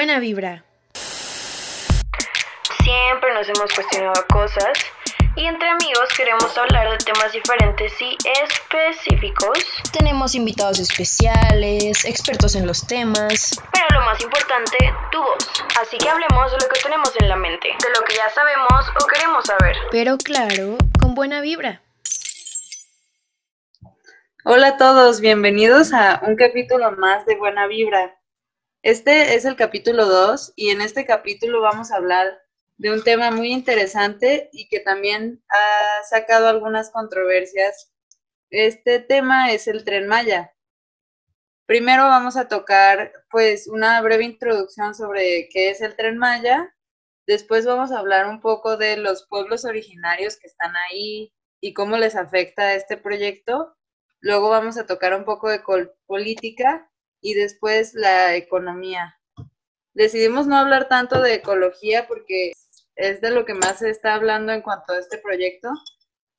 Buena vibra. Siempre nos hemos cuestionado cosas y entre amigos queremos hablar de temas diferentes y específicos. Tenemos invitados especiales, expertos en los temas. Pero lo más importante, tu voz. Así que hablemos de lo que tenemos en la mente, de lo que ya sabemos o queremos saber. Pero claro, con buena vibra. Hola a todos, bienvenidos a un capítulo más de Buena Vibra. Este es el capítulo 2 y en este capítulo vamos a hablar de un tema muy interesante y que también ha sacado algunas controversias. Este tema es el tren Maya. Primero vamos a tocar pues una breve introducción sobre qué es el tren Maya. Después vamos a hablar un poco de los pueblos originarios que están ahí y cómo les afecta este proyecto. Luego vamos a tocar un poco de política y después la economía. Decidimos no hablar tanto de ecología porque es de lo que más se está hablando en cuanto a este proyecto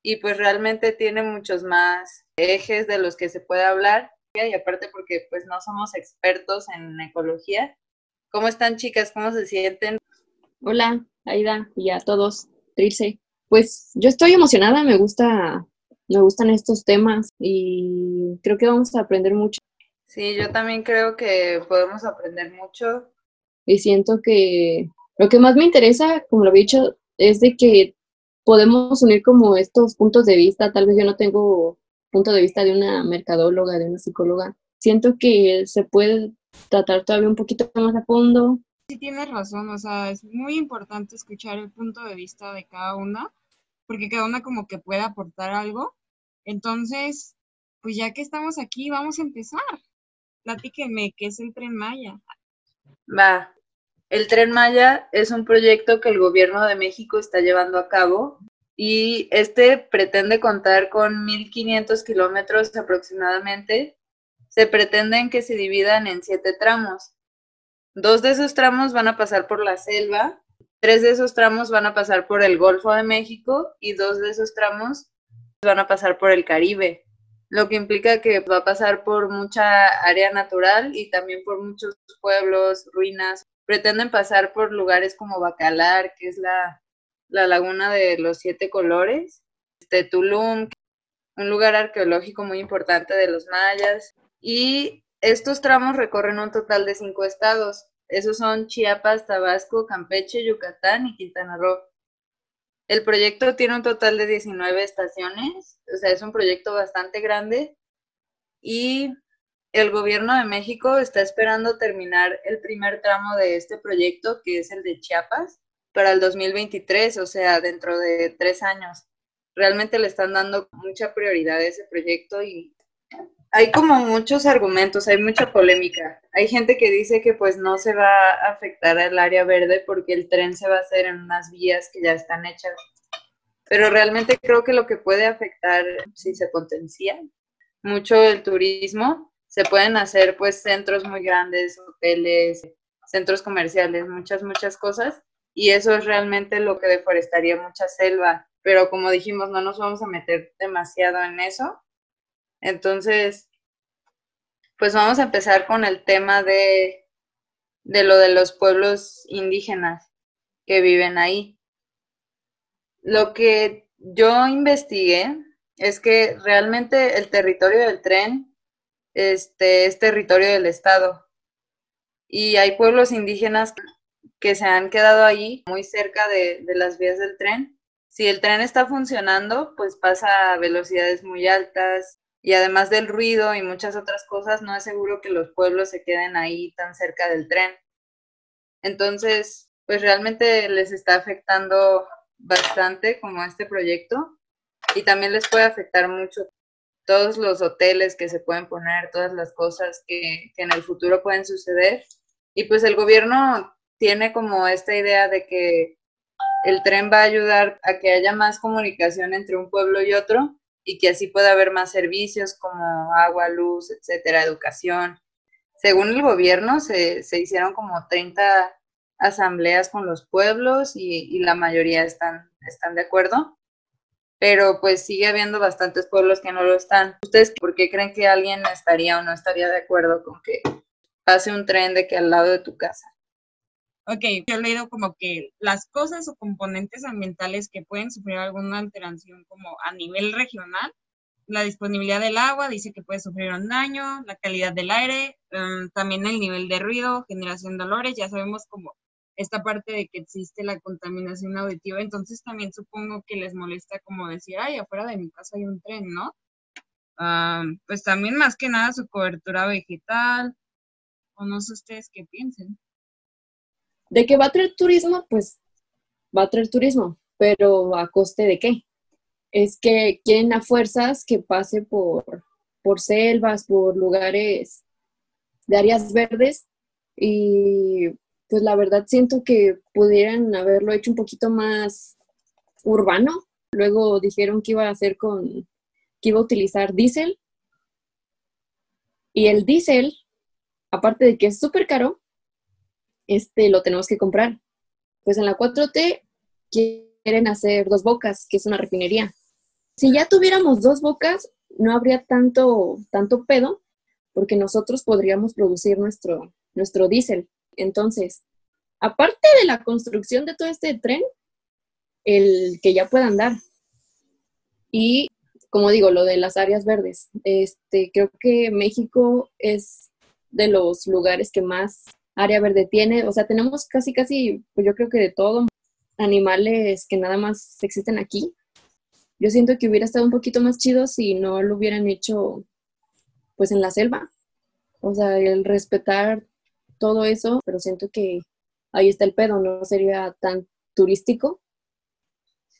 y pues realmente tiene muchos más ejes de los que se puede hablar y aparte porque pues no somos expertos en ecología. ¿Cómo están chicas? ¿Cómo se sienten? Hola, Aida y a todos, Trilce. Pues yo estoy emocionada, me gusta, me gustan estos temas y creo que vamos a aprender mucho. Sí, yo también creo que podemos aprender mucho. Y siento que lo que más me interesa, como lo había dicho, es de que podemos unir como estos puntos de vista. Tal vez yo no tengo punto de vista de una mercadóloga, de una psicóloga. Siento que se puede tratar todavía un poquito más a fondo. Sí, tienes razón, o sea, es muy importante escuchar el punto de vista de cada una, porque cada una como que puede aportar algo. Entonces, pues ya que estamos aquí, vamos a empezar. Platíqueme, ¿qué es el Tren Maya? Va, el Tren Maya es un proyecto que el gobierno de México está llevando a cabo y este pretende contar con 1.500 kilómetros aproximadamente. Se pretenden que se dividan en siete tramos. Dos de esos tramos van a pasar por la selva, tres de esos tramos van a pasar por el Golfo de México y dos de esos tramos van a pasar por el Caribe, lo que implica que va a pasar por mucha área natural y también por muchos pueblos, ruinas, pretenden pasar por lugares como Bacalar, que es la, laguna de los siete colores, este, Tulum, un lugar arqueológico muy importante de los mayas, y estos tramos recorren un total de cinco estados. Esos son Chiapas, Tabasco, Campeche, Yucatán y Quintana Roo. El proyecto tiene un total de 19 estaciones, o sea, es un proyecto bastante grande y el gobierno de México está esperando terminar el primer tramo de este proyecto, que es el de Chiapas, para el 2023, o sea, dentro de tres años. Realmente le están dando mucha prioridad a ese proyecto y hay como muchos argumentos, hay mucha polémica. Hay gente que dice que pues no se va a afectar al área verde porque el tren se va a hacer en unas vías que ya están hechas. Pero realmente creo que lo que puede afectar, si se potencia mucho el turismo, se pueden hacer pues centros muy grandes, hoteles, centros comerciales, muchas, muchas cosas. Y eso es realmente lo que deforestaría mucha selva. Pero como dijimos, no nos vamos a meter demasiado en eso. Entonces, pues vamos a empezar con el tema de, de lo de los pueblos indígenas que viven ahí. Lo que yo investigué es que realmente el territorio del tren este, es territorio del Estado. Y hay pueblos indígenas que se han quedado ahí, muy cerca de, de las vías del tren. Si el tren está funcionando, pues pasa a velocidades muy altas y además del ruido y muchas otras cosas, no es seguro que los pueblos se queden ahí tan cerca del tren. Entonces, pues realmente les está afectando bastante como este proyecto y también les puede afectar mucho todos los hoteles que se pueden poner, todas las cosas que, en el futuro pueden suceder. Y pues el gobierno tiene como esta idea de que el tren va a ayudar a que haya más comunicación entre un pueblo y otro y que así pueda haber más servicios como agua, luz, etcétera, educación. Según el gobierno, se, hicieron como 30 asambleas con los pueblos y, y, la mayoría están, están de acuerdo. pero pues sigue habiendo bastantes pueblos que no lo están. ¿Ustedes por qué creen que alguien estaría o no estaría de acuerdo con que pase un tren de que al lado de tu casa? Ok, yo he leído como que las cosas o componentes ambientales que pueden sufrir alguna alteración como a nivel regional, la disponibilidad del agua dice que puede sufrir un daño, la calidad del aire, em, también el nivel de ruido, generación de olores, ya sabemos como esta parte de que existe la contaminación auditiva, entonces también supongo que les molesta como decir, ay, afuera de mi casa hay un tren, ¿no? Ah, pues también más que nada su cobertura vegetal, o no sé ustedes qué piensen. De que va a traer turismo, pues va a traer turismo, pero ¿a coste de qué? Es que quieren a fuerzas que pase por, por selvas, por lugares de áreas verdes y pues la verdad siento que pudieran haberlo hecho un poquito más urbano. Luego dijeron que iba a hacer con, que iba a utilizar diésel. Y el diésel, aparte de que es súper caro, este lo tenemos que comprar. Pues en la 4T quieren hacer dos bocas, que es una refinería. Si ya tuviéramos dos bocas, no habría tanto, tanto pedo, porque nosotros podríamos producir nuestro, nuestro diésel. Entonces, aparte de la construcción de todo este tren, el que ya pueda andar. Y como digo, lo de las áreas verdes. Este, creo que México es de los lugares que más área verde tiene. O sea, tenemos casi, casi, pues yo creo que de todo, animales que nada más existen aquí. Yo siento que hubiera estado un poquito más chido si no lo hubieran hecho pues en la selva. O sea, el respetar todo eso, pero siento que ahí está el pedo, no sería tan turístico.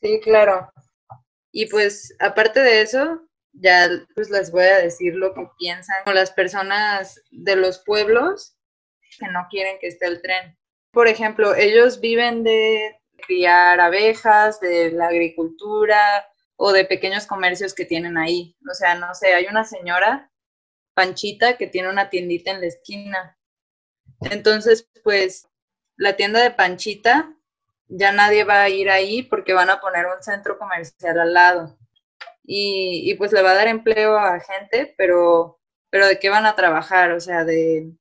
Sí, claro. Y pues aparte de eso, ya pues les voy a decir lo que piensan las personas de los pueblos que no quieren que esté el tren. Por ejemplo, ellos viven de criar abejas, de la agricultura o de pequeños comercios que tienen ahí. O sea, no sé, hay una señora, Panchita, que tiene una tiendita en la esquina entonces, pues la tienda de Panchita, ya nadie va a ir ahí porque van a poner un centro comercial al lado. Y, pues le va a dar empleo a gente, pero, pero ¿de qué van a trabajar? O sea, de,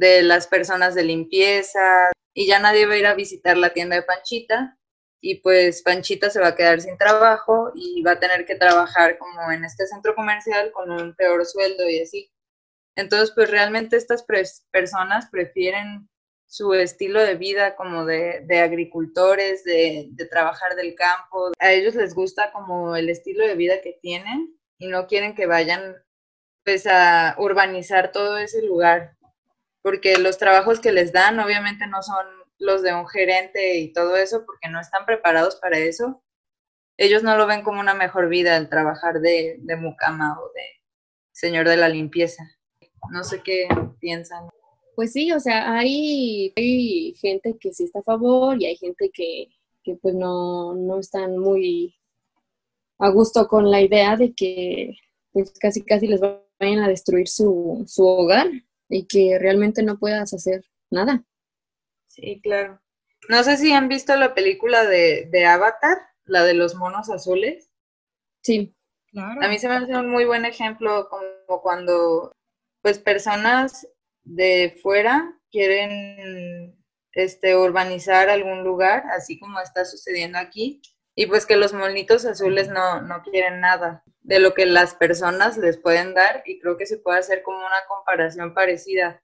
de las personas de limpieza, y ya nadie va a ir a visitar la tienda de Panchita, y pues Panchita se va a quedar sin trabajo y va a tener que trabajar como en este centro comercial con un peor sueldo y así. Entonces, pues realmente estas personas prefieren su estilo de vida como de, agricultores, de, trabajar del campo. A ellos les gusta como el estilo de vida que tienen y no quieren que vayan pues a urbanizar todo ese lugar, porque los trabajos que les dan obviamente no son los de un gerente y todo eso, porque no están preparados para eso. Ellos no lo ven como una mejor vida el trabajar de, de mucama o de señor de la limpieza. No sé qué piensan. Pues sí, o sea, hay, hay gente que sí está a favor y hay gente que, pues no, no están muy a gusto con la idea de que pues casi casi les vayan a destruir su, su hogar y que realmente no puedas hacer nada. Sí, claro. No sé si han visto la película de, de Avatar, la de los monos azules. Sí. Claro. A mí se me hace un muy buen ejemplo como cuando pues personas de fuera quieren este urbanizar algún lugar, así como está sucediendo aquí, y pues que los monitos azules no, no quieren nada de lo que las personas les pueden dar y creo que se puede hacer como una comparación parecida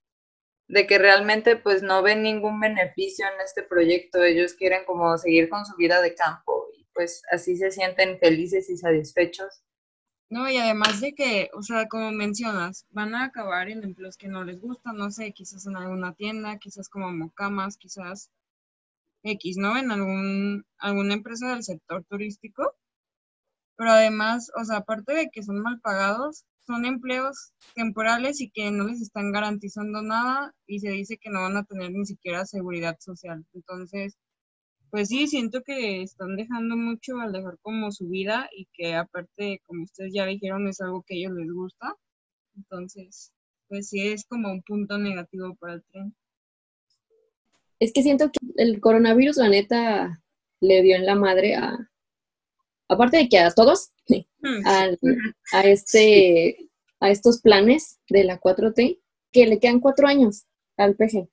de que realmente pues no ven ningún beneficio en este proyecto, ellos quieren como seguir con su vida de campo y pues así se sienten felices y satisfechos no, y además de que, o sea, como mencionas, van a acabar en empleos que no les gustan, no sé, quizás en alguna tienda, quizás como mocamas, quizás X, ¿no? En algún, alguna empresa del sector turístico. Pero además, o sea, aparte de que son mal pagados, son empleos temporales y que no les están garantizando nada y se dice que no van a tener ni siquiera seguridad social. Entonces, pues sí, siento que están dejando mucho al dejar como su vida y que aparte, como ustedes ya dijeron, es algo que a ellos les gusta. Entonces, pues sí es como un punto negativo para el tren. Es que siento que el coronavirus, la neta, le dio en la madre a, aparte de que a todos, al- a, este, a estos planes de la 4T, que le quedan cuatro años al PG.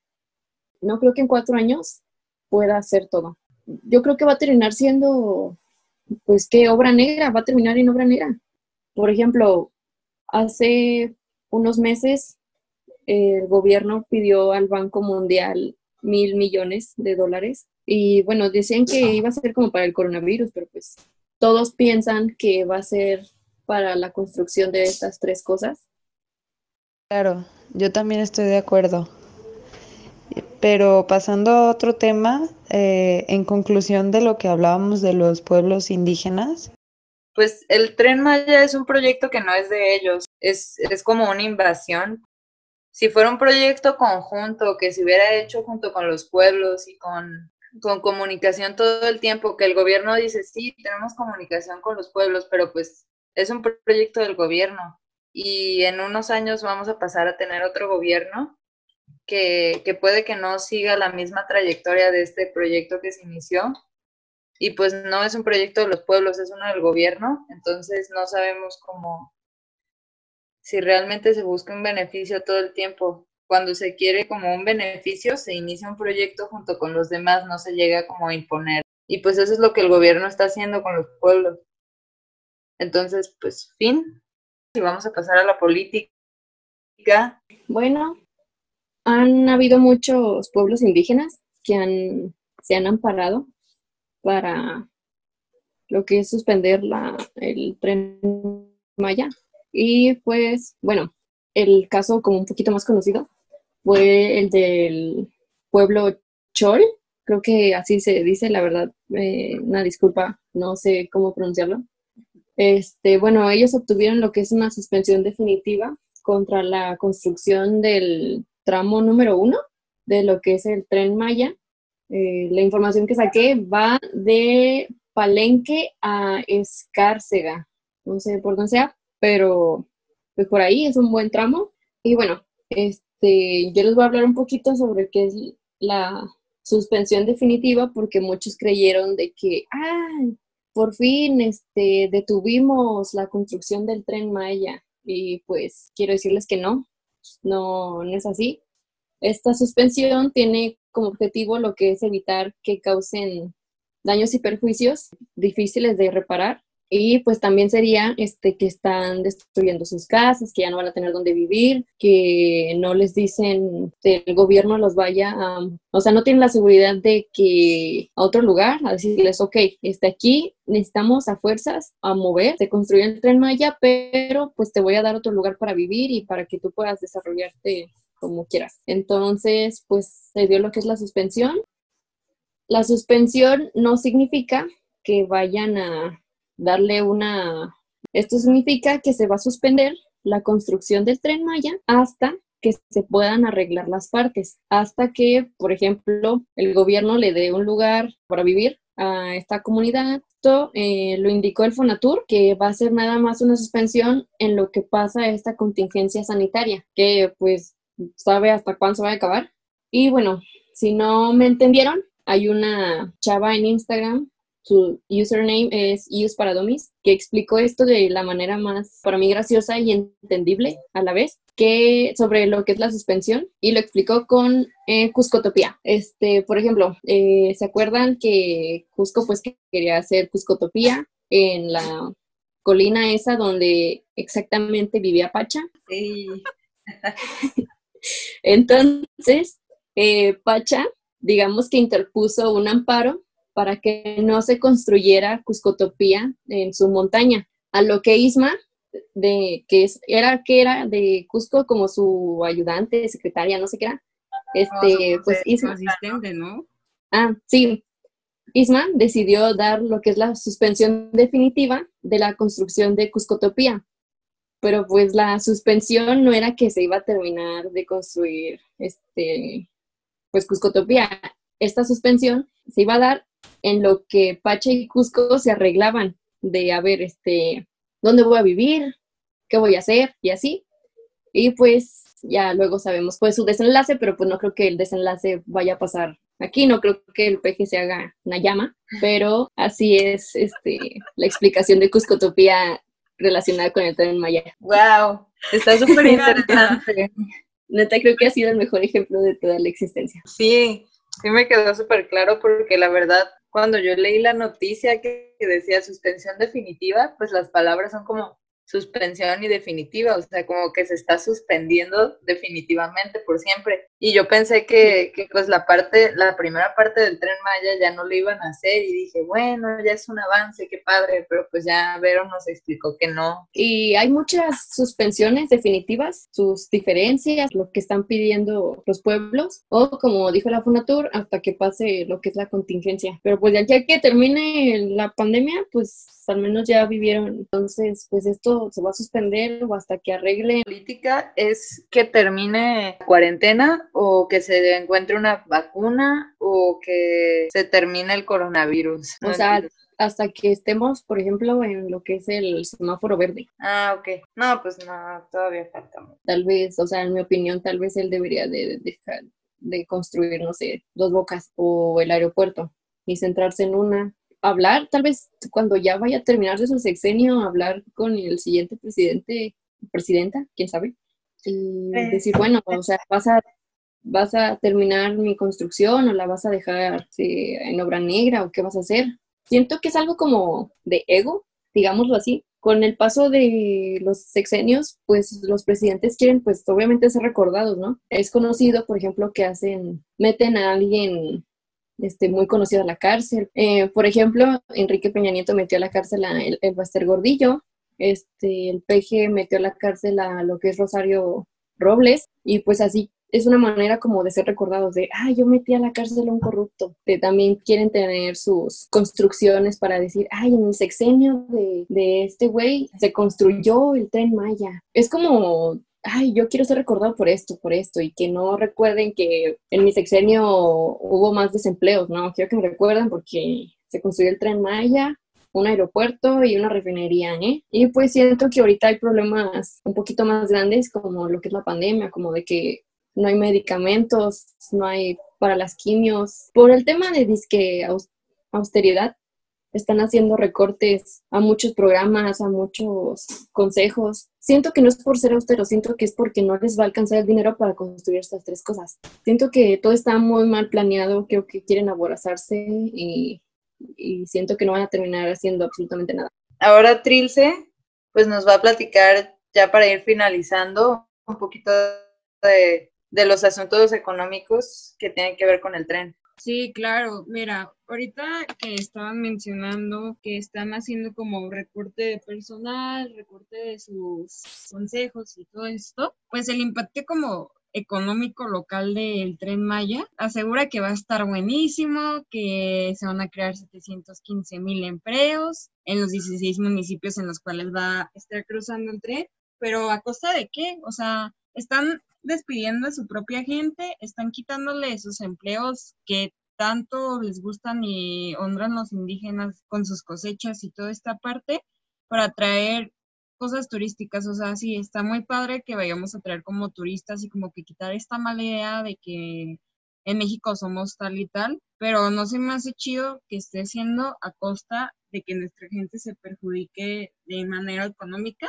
No creo que en cuatro años pueda hacer todo. Yo creo que va a terminar siendo, pues, ¿qué? Obra negra, va a terminar en obra negra. Por ejemplo, hace unos meses el gobierno pidió al Banco Mundial mil millones de dólares y bueno, decían que iba a ser como para el coronavirus, pero pues todos piensan que va a ser para la construcción de estas tres cosas. Claro, yo también estoy de acuerdo. Pero pasando a otro tema, eh, en conclusión de lo que hablábamos de los pueblos indígenas, Pues el Tren Maya es un proyecto que no es de ellos, es, es como una invasión. Si fuera un proyecto conjunto que se hubiera hecho junto con los pueblos y con, con comunicación todo el tiempo, que el gobierno dice, sí, tenemos comunicación con los pueblos, pero pues es un pro- proyecto del gobierno. Y en unos años vamos a pasar a tener otro gobierno que, que puede que no siga la misma trayectoria de este proyecto que se inició, y pues no es un proyecto de los pueblos, es uno del gobierno, entonces no sabemos cómo, si realmente se busca un beneficio todo el tiempo. Cuando se quiere como un beneficio, se inicia un proyecto junto con los demás, no se llega como a imponer. Y pues eso es lo que el gobierno está haciendo con los pueblos. Entonces, pues fin. Y vamos a pasar a la política. Bueno, han habido muchos pueblos indígenas que han, se han amparado para lo que es suspender la, el tren Maya. Y pues, bueno, el caso como un poquito más conocido fue el del pueblo Chol, creo que así se dice, la verdad, eh, una disculpa, no sé cómo pronunciarlo. Este, bueno, ellos obtuvieron lo que es una suspensión definitiva contra la construcción del tramo número uno de lo que es el tren Maya. Eh, la información que saqué va de Palenque a Escárcega. No sé por dónde sea, pero pues por ahí es un buen tramo. Y bueno, este, yo les voy a hablar un poquito sobre qué es la suspensión definitiva, porque muchos creyeron de que, ¡ay! por fin este, detuvimos la construcción del tren Maya. Y pues quiero decirles que no, no, no es así. Esta suspensión tiene como objetivo lo que es evitar que causen daños y perjuicios difíciles de reparar. Y pues también sería este, que están destruyendo sus casas, que ya no van a tener dónde vivir, que no les dicen que el gobierno los vaya a, o sea, no tienen la seguridad de que a otro lugar, a decirles, ok, está aquí, necesitamos a fuerzas a mover, se construye el tren Maya, pero pues te voy a dar otro lugar para vivir y para que tú puedas desarrollarte como quieras. Entonces, pues se dio lo que es la suspensión. La suspensión no significa que vayan a darle una... Esto significa que se va a suspender la construcción del tren Maya hasta que se puedan arreglar las partes, hasta que, por ejemplo, el gobierno le dé un lugar para vivir a esta comunidad. Esto eh, lo indicó el Fonatur, que va a ser nada más una suspensión en lo que pasa esta contingencia sanitaria, que pues sabe hasta cuándo se va a acabar. Y bueno, si no me entendieron, hay una chava en Instagram, su username es Use para Dummies, que explicó esto de la manera más, para mí, graciosa y entendible a la vez, que sobre lo que es la suspensión, y lo explicó con eh, Cuscotopía. Este, por ejemplo, eh, ¿se acuerdan que Cusco pues que quería hacer Cuscotopía en la colina esa donde exactamente vivía Pacha? Sí. Entonces, eh, Pacha, digamos que interpuso un amparo para que no se construyera Cuscotopía en su montaña, a lo que Isma, de, que es, era que era de Cusco como su ayudante, secretaria, no sé qué era, este, pues Su Isma, asistente, ¿no? ah, sí, Isma decidió dar lo que es la suspensión definitiva de la construcción de Cuscotopía, pero pues la suspensión no era que se iba a terminar de construir este pues Cuscotopía. Esta suspensión se iba a dar en lo que Pacha y Cusco se arreglaban de a ver este dónde voy a vivir, qué voy a hacer y así. Y pues ya luego sabemos pues su desenlace, pero pues no creo que el desenlace vaya a pasar Aquí no creo que el peje se haga una llama, pero así es este, la explicación de Cuscotopía relacionada con el tren Maya. ¡Wow! Está súper interesante. Neta, creo que ha sido el mejor ejemplo de toda la existencia. Sí, sí me quedó súper claro porque la verdad, cuando yo leí la noticia que decía suspensión definitiva, pues las palabras son como suspensión y definitiva, o sea, como que se está suspendiendo definitivamente por siempre. Y yo pensé que, que, pues la parte, la primera parte del tren Maya ya no lo iban a hacer y dije, bueno, ya es un avance, qué padre, pero pues ya Vero nos explicó que no. Y hay muchas suspensiones definitivas, sus diferencias, lo que están pidiendo los pueblos, o como dijo la Fonatur, hasta que pase lo que es la contingencia. Pero pues ya que termine la pandemia, pues al menos ya vivieron. Entonces, pues esto se va a suspender o hasta que arregle. La política es que termine la cuarentena o que se encuentre una vacuna o que se termine el coronavirus. O sea, hasta que estemos, por ejemplo, en lo que es el semáforo verde. Ah, ok. No, pues no, todavía falta. Tal vez, o sea, en mi opinión, tal vez él debería de dejar de construir, no sé, dos bocas o el aeropuerto y centrarse en una hablar, tal vez cuando ya vaya a terminarse su sexenio, hablar con el siguiente presidente, presidenta, quién sabe, y decir, bueno, o sea, vas a, vas a terminar mi construcción o la vas a dejar en obra negra o qué vas a hacer. Siento que es algo como de ego, digámoslo así. Con el paso de los sexenios, pues los presidentes quieren, pues obviamente ser recordados, ¿no? Es conocido, por ejemplo, que hacen, meten a alguien este, muy conocido a la cárcel. Eh, por ejemplo, Enrique Peña Nieto metió a la cárcel a el, Baster Gordillo, este, el PG metió a la cárcel a lo que es Rosario Robles, y pues así es una manera como de ser recordados de, ah, yo metí a la cárcel a un corrupto. Que también quieren tener sus construcciones para decir, ay, en el sexenio de, de este güey se construyó el tren Maya. Es como ay, yo quiero ser recordado por esto, por esto, y que no recuerden que en mi sexenio hubo más desempleos, no, quiero que me recuerden porque se construyó el tren Maya, un aeropuerto y una refinería, ¿eh? Y pues siento que ahorita hay problemas un poquito más grandes como lo que es la pandemia, como de que no hay medicamentos, no hay para las quimios. Por el tema de disque austeridad, están haciendo recortes a muchos programas, a muchos consejos. Siento que no es por ser austero, siento que es porque no les va a alcanzar el dinero para construir estas tres cosas. Siento que todo está muy mal planeado, creo que quieren aborazarse y, y siento que no van a terminar haciendo absolutamente nada. Ahora Trilce, pues nos va a platicar ya para ir finalizando un poquito de, de los asuntos económicos que tienen que ver con el tren. Sí, claro. Mira, ahorita que estaban mencionando que están haciendo como recorte de personal, recorte de sus consejos y todo esto, pues el impacto como económico local del tren Maya asegura que va a estar buenísimo, que se van a crear 715 mil empleos en los 16 municipios en los cuales va a estar cruzando el tren, pero a costa de qué? O sea, están despidiendo a su propia gente, están quitándole sus empleos que tanto les gustan y honran los indígenas con sus cosechas y toda esta parte para traer cosas turísticas. O sea, sí, está muy padre que vayamos a traer como turistas y como que quitar esta mala idea de que en México somos tal y tal, pero no se me hace chido que esté siendo a costa de que nuestra gente se perjudique de manera económica.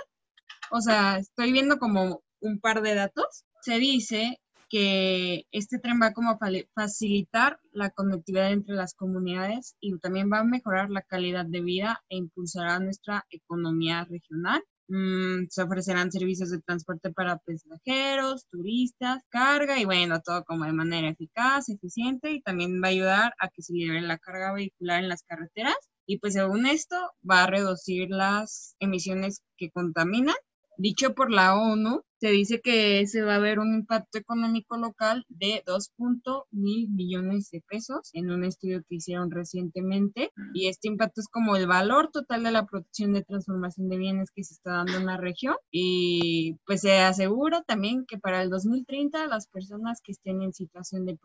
O sea, estoy viendo como un par de datos se dice que este tren va como a facilitar la conectividad entre las comunidades y también va a mejorar la calidad de vida e impulsará nuestra economía regional. Mm, se ofrecerán servicios de transporte para pasajeros, turistas, carga y bueno, todo como de manera eficaz, eficiente y también va a ayudar a que se libere la carga vehicular en las carreteras y pues según esto va a reducir las emisiones que contaminan. Dicho por la ONU, se dice que se va a ver un impacto económico local de 2.000 millones de pesos en un estudio que hicieron recientemente y este impacto es como el valor total de la producción de transformación de bienes que se está dando en la región y pues se asegura también que para el 2030 las personas que estén en situación de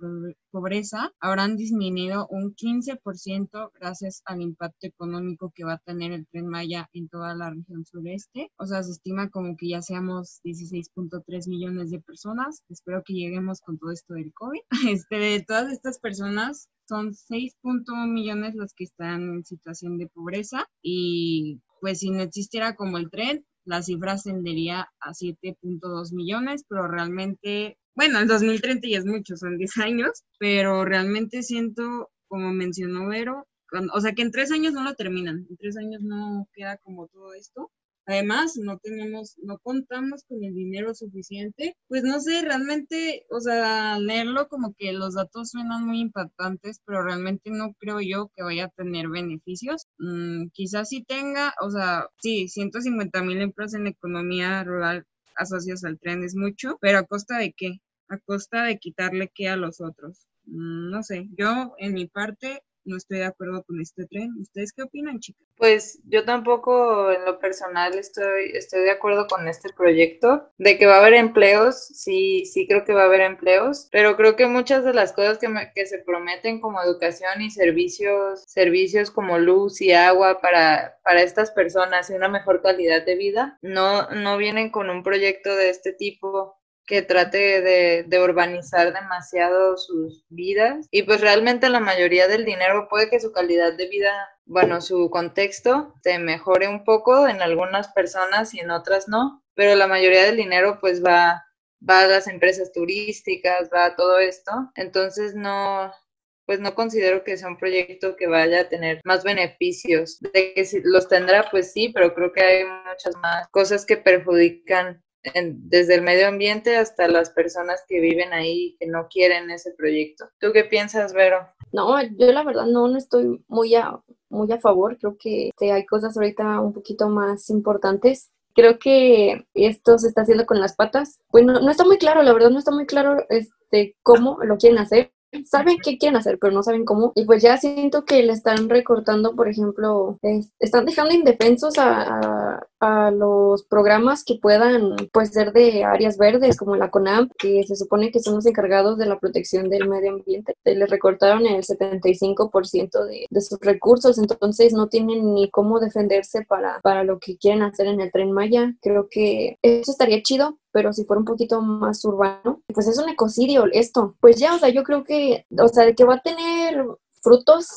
pobreza habrán disminuido un 15% gracias al impacto económico que va a tener el tren Maya en toda la región sureste. O sea, se estima como que ya seamos 16 6.3 millones de personas. Espero que lleguemos con todo esto del COVID. Este, de todas estas personas, son 6.1 millones los que están en situación de pobreza y pues si no existiera como el tren, la cifra ascendería a 7.2 millones, pero realmente, bueno, en 2030 ya es mucho, son 10 años, pero realmente siento, como mencionó Vero, o sea que en tres años no lo terminan, en tres años no queda como todo esto. Además, no tenemos, no contamos con el dinero suficiente. Pues no sé, realmente, o sea, leerlo como que los datos suenan muy impactantes, pero realmente no creo yo que vaya a tener beneficios. Mm, quizás sí tenga, o sea, sí, 150 mil empleos en economía rural asociados al tren es mucho, pero ¿a costa de qué? A costa de quitarle qué a los otros. Mm, no sé, yo en mi parte no estoy de acuerdo con este tren. ¿Ustedes qué opinan, chicas? Pues yo tampoco en lo personal estoy, estoy de acuerdo con este proyecto. De que va a haber empleos, sí, sí creo que va a haber empleos, pero creo que muchas de las cosas que, que se prometen como educación y servicios, servicios como luz y agua para, para estas personas y una mejor calidad de vida, no, no vienen con un proyecto de este tipo que trate de, urbanizar demasiado sus vidas y pues realmente la mayoría del dinero puede que su calidad de vida, bueno, su contexto se mejore un poco en algunas personas y en otras no, pero la mayoría del dinero pues va, va a las empresas turísticas, va a todo esto, entonces no, pues no considero que sea un proyecto que vaya a tener más beneficios. De que si los tendrá, pues sí, pero creo que hay muchas más cosas que perjudican desde el medio ambiente hasta las personas que viven ahí que no quieren ese proyecto. ¿Tú qué piensas, Vero? No, yo la verdad no, estoy muy a, muy a favor. Creo que hay cosas ahorita un poquito más importantes. Creo que esto se está haciendo con las patas. Bueno, no está muy claro, la verdad no está muy claro este, cómo lo quieren hacer saben qué quieren hacer, pero no saben cómo. Y pues ya siento que le están recortando, por ejemplo, están dejando indefensos a, a, los programas que puedan pues ser de áreas verdes, como la CONAM, que se supone que son los encargados de la protección del medio ambiente. Les recortaron el 75% de, de sus recursos, entonces no tienen ni cómo defenderse para, para lo que quieren hacer en el tren Maya. Creo que eso estaría chido, pero si fuera un poquito más urbano, pues es un ecocidio esto. Pues ya, o sea, yo creo que, o sea, que va a tener frutos,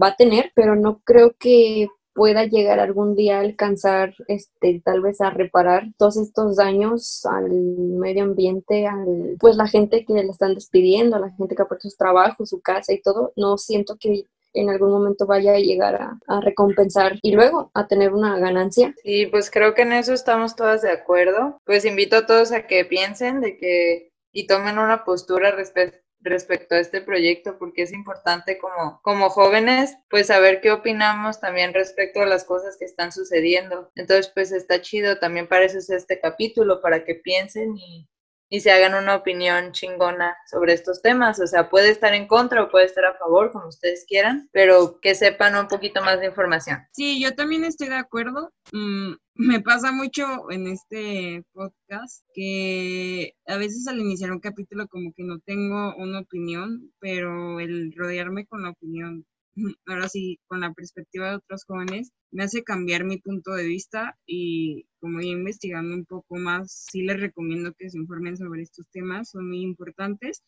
va a tener, pero no creo que pueda llegar algún día a alcanzar, este, tal vez a reparar todos estos daños al medio ambiente, al, pues la gente que le están despidiendo, la gente que ha su trabajo, su casa y todo, no siento que en algún momento vaya a llegar a, recompensar y luego a tener una ganancia. Sí, pues creo que en eso estamos todas de acuerdo. Pues invito a todos a que piensen de que y tomen una postura respecto respecto a este proyecto porque es importante como, como jóvenes pues saber qué opinamos también respecto a las cosas que están sucediendo. Entonces pues está chido, también para eso es este capítulo, para que piensen y, y se hagan una opinión chingona sobre estos temas. O sea, puede estar en contra o puede estar a favor, como ustedes quieran, pero que sepan un poquito más de información. Sí, yo también estoy de acuerdo. Mm, me pasa mucho en este podcast que a veces al iniciar un capítulo como que no tengo una opinión, pero el rodearme con la opinión ahora sí, con la perspectiva de otros jóvenes, me hace cambiar mi punto de vista y como yo investigando un poco más, sí les recomiendo que se informen sobre estos temas, son muy importantes,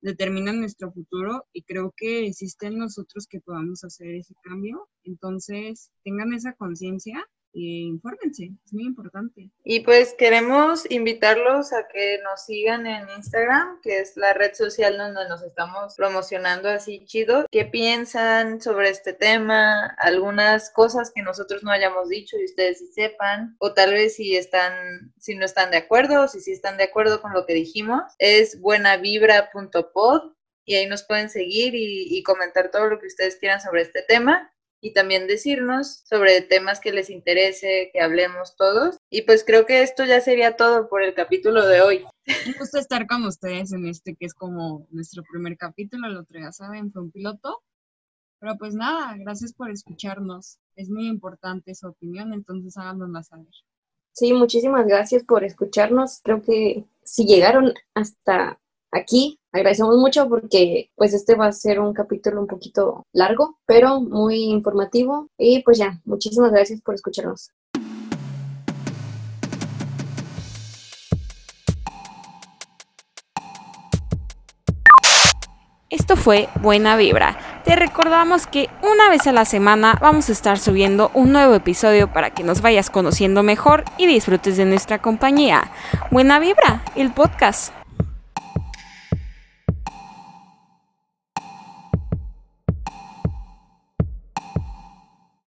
determinan nuestro futuro y creo que existen nosotros que podamos hacer ese cambio. Entonces, tengan esa conciencia infórmense, es muy importante. Y pues queremos invitarlos a que nos sigan en Instagram, que es la red social donde nos estamos promocionando así chido. ¿Qué piensan sobre este tema? Algunas cosas que nosotros no hayamos dicho y ustedes sí sepan, o tal vez si están, si no están de acuerdo, o si sí están de acuerdo con lo que dijimos. Es buenavibra.pod y ahí nos pueden seguir y, y comentar todo lo que ustedes quieran sobre este tema y también decirnos sobre temas que les interese, que hablemos todos. Y pues creo que esto ya sería todo por el capítulo de hoy. Un gusto estar con ustedes en este que es como nuestro primer capítulo, el otro ya saben, fue un piloto. Pero pues nada, gracias por escucharnos. Es muy importante su opinión, entonces háganosla saber. Sí, muchísimas gracias por escucharnos. Creo que si llegaron hasta aquí agradecemos mucho porque pues este va a ser un capítulo un poquito largo, pero muy informativo. Y pues ya, muchísimas gracias por escucharnos. Esto fue Buena Vibra. Te recordamos que una vez a la semana vamos a estar subiendo un nuevo episodio para que nos vayas conociendo mejor y disfrutes de nuestra compañía. Buena Vibra, el podcast.